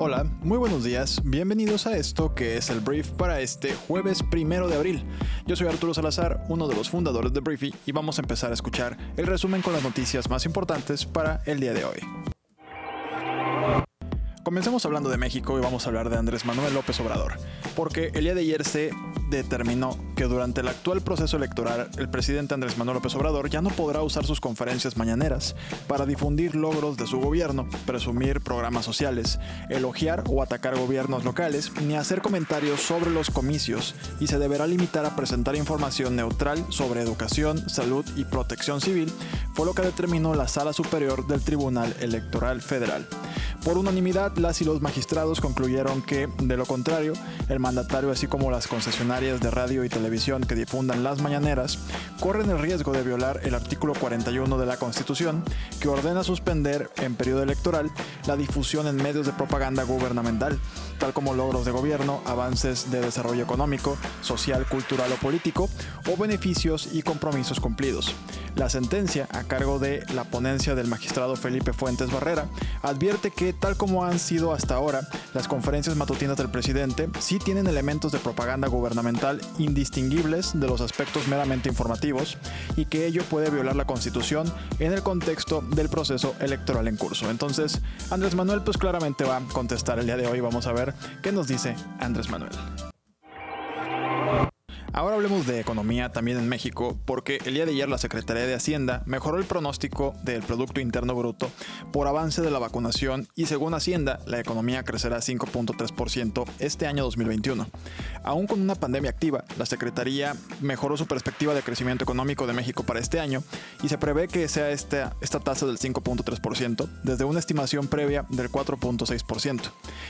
Hola, muy buenos días, bienvenidos a esto que es el brief para este jueves primero de abril. Yo soy Arturo Salazar, uno de los fundadores de Briefy, y vamos a empezar a escuchar el resumen con las noticias más importantes para el día de hoy. Comencemos hablando de México y vamos a hablar de Andrés Manuel López Obrador, porque el día de ayer se determinó que durante el actual proceso electoral el presidente Andrés Manuel López Obrador ya no podrá usar sus conferencias mañaneras para difundir logros de su gobierno, presumir programas sociales, elogiar o atacar gobiernos locales, ni hacer comentarios sobre los comicios y se deberá limitar a presentar información neutral sobre educación, salud y protección civil, fue lo que determinó la Sala Superior del Tribunal Electoral Federal. Por unanimidad, las y los magistrados concluyeron que, de lo contrario, el mandatario así como las concesionarias de radio y televisión que difundan las mañaneras corren el riesgo de violar el artículo 41 de la Constitución, que ordena suspender en periodo electoral la difusión en medios de propaganda gubernamental, tal como logros de gobierno, avances de desarrollo económico, social, cultural o político, o beneficios y compromisos cumplidos. La sentencia, a cargo de la ponencia del magistrado Felipe Fuentes Barrera, advierte que, tal como han sido hasta ahora, las conferencias matutinas del presidente sí tienen elementos de propaganda gubernamental indistinguibles de los aspectos meramente informativos y que ello puede violar la Constitución en el contexto del proceso electoral en curso. Entonces, Andrés Manuel pues claramente va a contestar el día de hoy. Vamos a ver qué nos dice Andrés Manuel. Ahora hablemos de economía también en México, porque el día de ayer la Secretaría de Hacienda mejoró el pronóstico del Producto Interno Bruto por avance de la vacunación y según Hacienda, la economía crecerá 5.3% este año 2021. Aún con una pandemia activa, la Secretaría mejoró su perspectiva de crecimiento económico de México para este año y se prevé que sea esta, esta tasa del 5.3% desde una estimación previa del 4.6%.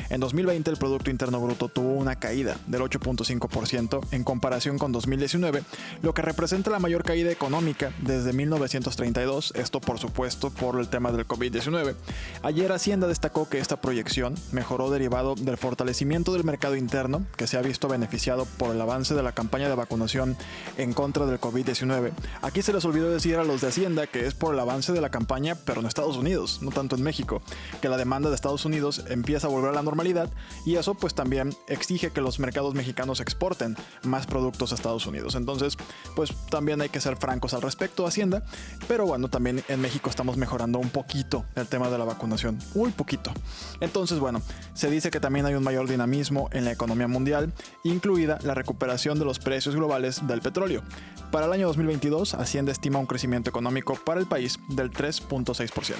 En 2020 el Producto Interno Bruto tuvo una caída del 8.5% en comparación con 2019, lo que representa la mayor caída económica desde 1932, esto por supuesto por el tema del COVID-19. Ayer Hacienda destacó que esta proyección mejoró derivado del fortalecimiento del mercado interno, que se ha visto beneficiado por el avance de la campaña de vacunación en contra del COVID-19. Aquí se les olvidó decir a los de Hacienda que es por el avance de la campaña, pero en Estados Unidos, no tanto en México, que la demanda de Estados Unidos empieza a volver a la normalidad y eso pues también exige que los mercados mexicanos exporten más productos a Estados Unidos. Entonces, pues también hay que ser francos al respecto, Hacienda. Pero bueno, también en México estamos mejorando un poquito el tema de la vacunación. Muy poquito. Entonces, bueno, se dice que también hay un mayor dinamismo en la economía mundial, incluida la recuperación de los precios globales del petróleo. Para el año 2022, Hacienda estima un crecimiento económico para el país del 3.6%.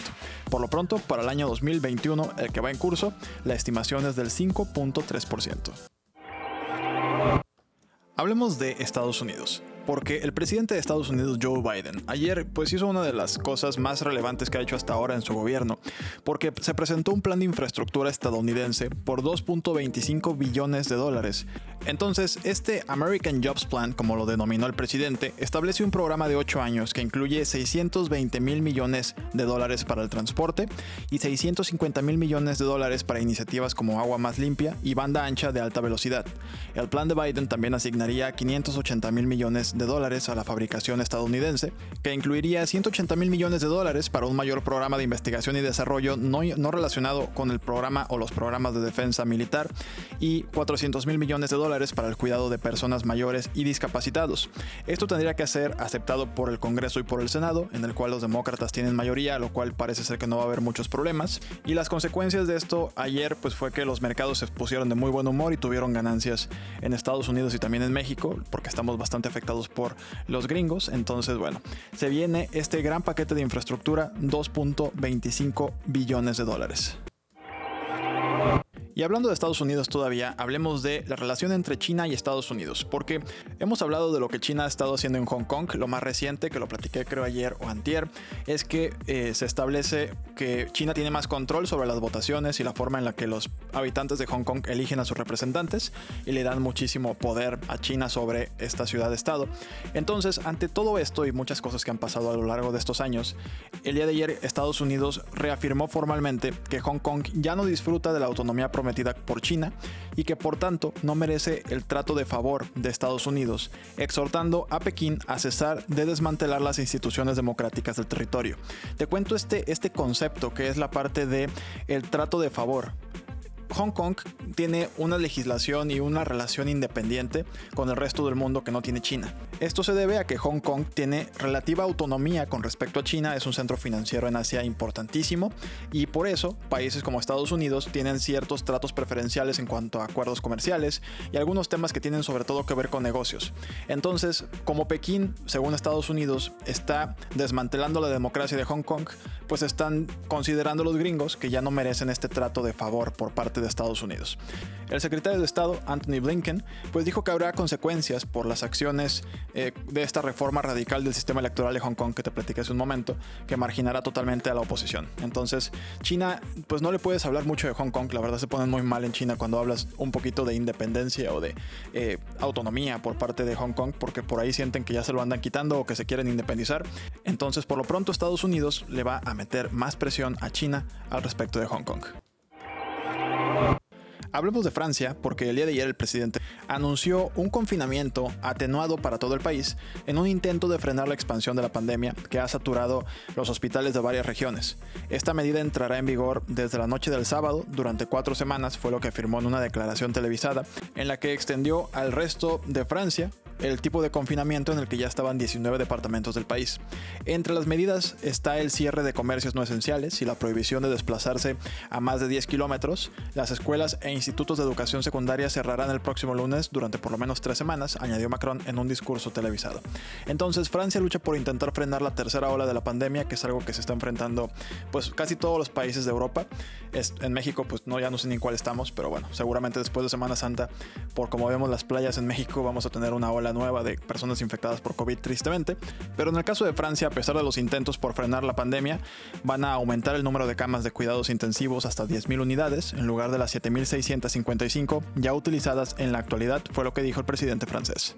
Por lo pronto, para el año 2021, el que va en curso, la estimación es del 5.3%. Hablemos de Estados Unidos porque el presidente de Estados Unidos, Joe Biden, ayer pues hizo una de las cosas más relevantes que ha hecho hasta ahora en su gobierno, porque se presentó un plan de infraestructura estadounidense por 2.25 billones de dólares. Entonces, este American Jobs Plan, como lo denominó el presidente, establece un programa de 8 años que incluye 620 mil millones de dólares para el transporte y 650 mil millones de dólares para iniciativas como agua más limpia y banda ancha de alta velocidad. El plan de Biden también asignaría 580 mil millones de dólares a la fabricación estadounidense, que incluiría 180 mil millones de dólares para un mayor programa de investigación y desarrollo no, no relacionado con el programa o los programas de defensa militar y 400 mil millones de dólares para el cuidado de personas mayores y discapacitados. Esto tendría que ser aceptado por el Congreso y por el Senado, en el cual los demócratas tienen mayoría, lo cual parece ser que no va a haber muchos problemas. Y las consecuencias de esto ayer pues fue que los mercados se pusieron de muy buen humor y tuvieron ganancias en Estados Unidos y también en México, porque estamos bastante afectados por los gringos. Entonces, bueno, se viene este gran paquete de infraestructura, 2.25 billones de dólares. Y hablando de Estados Unidos todavía, hablemos de la relación entre China y Estados Unidos, porque hemos hablado de lo que China ha estado haciendo en Hong Kong. Lo más reciente, que lo platiqué creo ayer o antier, es que eh, se establece que China tiene más control sobre las votaciones y la forma en la que los habitantes de Hong Kong eligen a sus representantes y le dan muchísimo poder a China sobre esta ciudad-estado. Entonces, ante todo esto y muchas cosas que han pasado a lo largo de estos años, el día de ayer Estados Unidos reafirmó formalmente que Hong Kong ya no disfruta de la autonomía prometida por China y que por tanto no merece el trato de favor de Estados Unidos, exhortando a Pekín a cesar de desmantelar las instituciones democráticas del territorio. Te cuento este, este concepto que es la parte de el trato de favor. Hong Kong tiene una legislación y una relación independiente con el resto del mundo que no tiene China. Esto se debe a que Hong Kong tiene relativa autonomía con respecto a China, es un centro financiero en Asia importantísimo y por eso países como Estados Unidos tienen ciertos tratos preferenciales en cuanto a acuerdos comerciales y algunos temas que tienen sobre todo que ver con negocios. Entonces, como Pekín, según Estados Unidos, está desmantelando la democracia de Hong Kong, pues están considerando los gringos que ya no merecen este trato de favor por parte de Estados Unidos. El secretario de Estado, Anthony Blinken, pues dijo que habrá consecuencias por las acciones eh, de esta reforma radical del sistema electoral de Hong Kong que te platicé hace un momento, que marginará totalmente a la oposición. Entonces, China, pues no le puedes hablar mucho de Hong Kong, la verdad se ponen muy mal en China cuando hablas un poquito de independencia o de eh, autonomía por parte de Hong Kong, porque por ahí sienten que ya se lo andan quitando o que se quieren independizar. Entonces, por lo pronto, Estados Unidos le va a meter más presión a China al respecto de Hong Kong. Hablemos de Francia porque el día de ayer el presidente anunció un confinamiento atenuado para todo el país en un intento de frenar la expansión de la pandemia que ha saturado los hospitales de varias regiones. Esta medida entrará en vigor desde la noche del sábado durante cuatro semanas, fue lo que afirmó en una declaración televisada, en la que extendió al resto de Francia el tipo de confinamiento en el que ya estaban 19 departamentos del país. Entre las medidas está el cierre de comercios no esenciales y la prohibición de desplazarse a más de 10 kilómetros. Las escuelas e institutos de educación secundaria cerrarán el próximo lunes durante por lo menos tres semanas, añadió Macron en un discurso televisado. Entonces, Francia lucha por intentar frenar la tercera ola de la pandemia, que es algo que se está enfrentando pues casi todos los países de Europa. en México, pues no, ya no sé ni en cuál estamos, pero bueno, seguramente después de Semana Santa, por como vemos las playas en México, vamos a tener una ola nueva de personas infectadas por COVID tristemente, pero en el caso de Francia, a pesar de los intentos por frenar la pandemia, van a aumentar el número de camas de cuidados intensivos hasta 10.000 unidades en lugar de las 7.655 ya utilizadas en la actualidad, fue lo que dijo el presidente francés.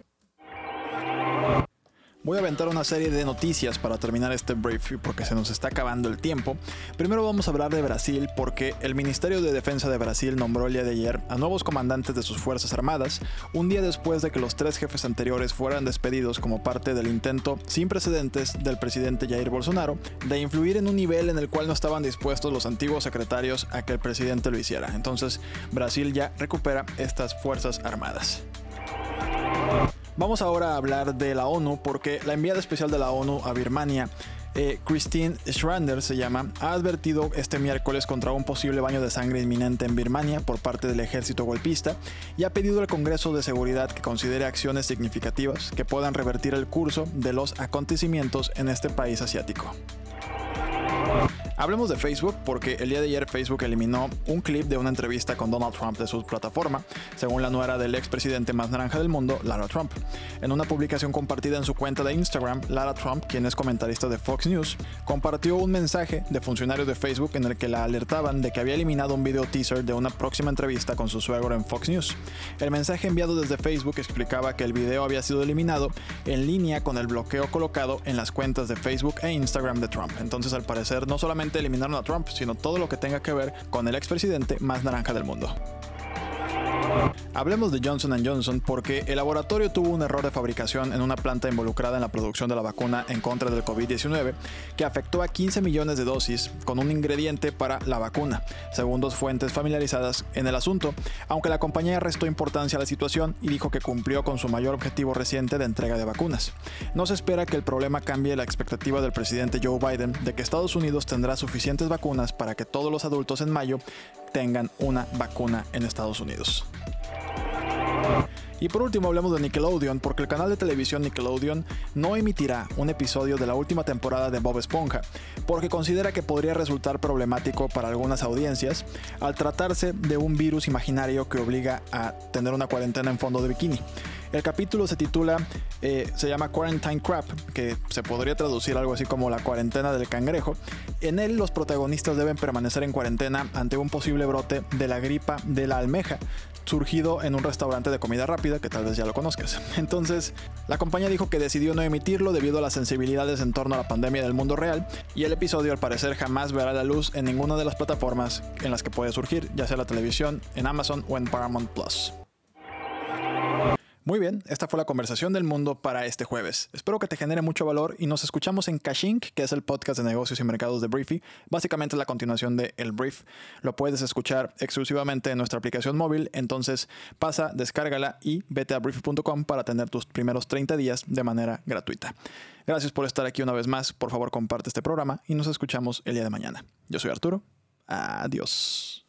Voy a aventar una serie de noticias para terminar este brief porque se nos está acabando el tiempo. Primero vamos a hablar de Brasil porque el Ministerio de Defensa de Brasil nombró el día de ayer a nuevos comandantes de sus Fuerzas Armadas, un día después de que los tres jefes anteriores fueran despedidos como parte del intento sin precedentes del presidente Jair Bolsonaro de influir en un nivel en el cual no estaban dispuestos los antiguos secretarios a que el presidente lo hiciera. Entonces Brasil ya recupera estas Fuerzas Armadas. Vamos ahora a hablar de la ONU porque la enviada especial de la ONU a Birmania eh, Christine Schrander se llama, ha advertido este miércoles contra un posible baño de sangre inminente en Birmania por parte del ejército golpista y ha pedido al Congreso de Seguridad que considere acciones significativas que puedan revertir el curso de los acontecimientos en este país asiático. Hablemos de Facebook porque el día de ayer Facebook eliminó un clip de una entrevista con Donald Trump de su plataforma, según la nuera del expresidente más naranja del mundo, Lara Trump. En una publicación compartida en su cuenta de Instagram, Lara Trump, quien es comentarista de Fox News, compartió un mensaje de funcionarios de Facebook en el que la alertaban de que había eliminado un video teaser de una próxima entrevista con su suegro en Fox News. El mensaje enviado desde Facebook explicaba que el video había sido eliminado en línea con el bloqueo colocado en las cuentas de Facebook e Instagram de Trump. Entonces, al parecer, no solamente eliminaron a Trump, sino todo lo que tenga que ver con el expresidente más naranja del mundo. Hablemos de Johnson Johnson porque el laboratorio tuvo un error de fabricación en una planta involucrada en la producción de la vacuna en contra del COVID-19 que afectó a 15 millones de dosis con un ingrediente para la vacuna, según dos fuentes familiarizadas en el asunto, aunque la compañía restó importancia a la situación y dijo que cumplió con su mayor objetivo reciente de entrega de vacunas. No se espera que el problema cambie la expectativa del presidente Joe Biden de que Estados Unidos tendrá suficientes vacunas para que todos los adultos en mayo tengan una vacuna en Estados Unidos. Y por último hablemos de Nickelodeon, porque el canal de televisión Nickelodeon no emitirá un episodio de la última temporada de Bob Esponja, porque considera que podría resultar problemático para algunas audiencias al tratarse de un virus imaginario que obliga a tener una cuarentena en fondo de bikini. El capítulo se titula, eh, se llama Quarantine Crap, que se podría traducir algo así como la cuarentena del cangrejo. En él los protagonistas deben permanecer en cuarentena ante un posible brote de la gripa de la almeja, surgido en un restaurante de comida rápida que tal vez ya lo conozcas. Entonces, la compañía dijo que decidió no emitirlo debido a las sensibilidades en torno a la pandemia del mundo real y el episodio al parecer jamás verá la luz en ninguna de las plataformas en las que puede surgir, ya sea la televisión, en Amazon o en Paramount Plus. Muy bien, esta fue la conversación del mundo para este jueves. Espero que te genere mucho valor y nos escuchamos en Cashink, que es el podcast de negocios y mercados de Briefy. Básicamente la continuación de El Brief. Lo puedes escuchar exclusivamente en nuestra aplicación móvil, entonces pasa, descárgala y vete a briefy.com para tener tus primeros 30 días de manera gratuita. Gracias por estar aquí una vez más. Por favor, comparte este programa y nos escuchamos el día de mañana. Yo soy Arturo. Adiós.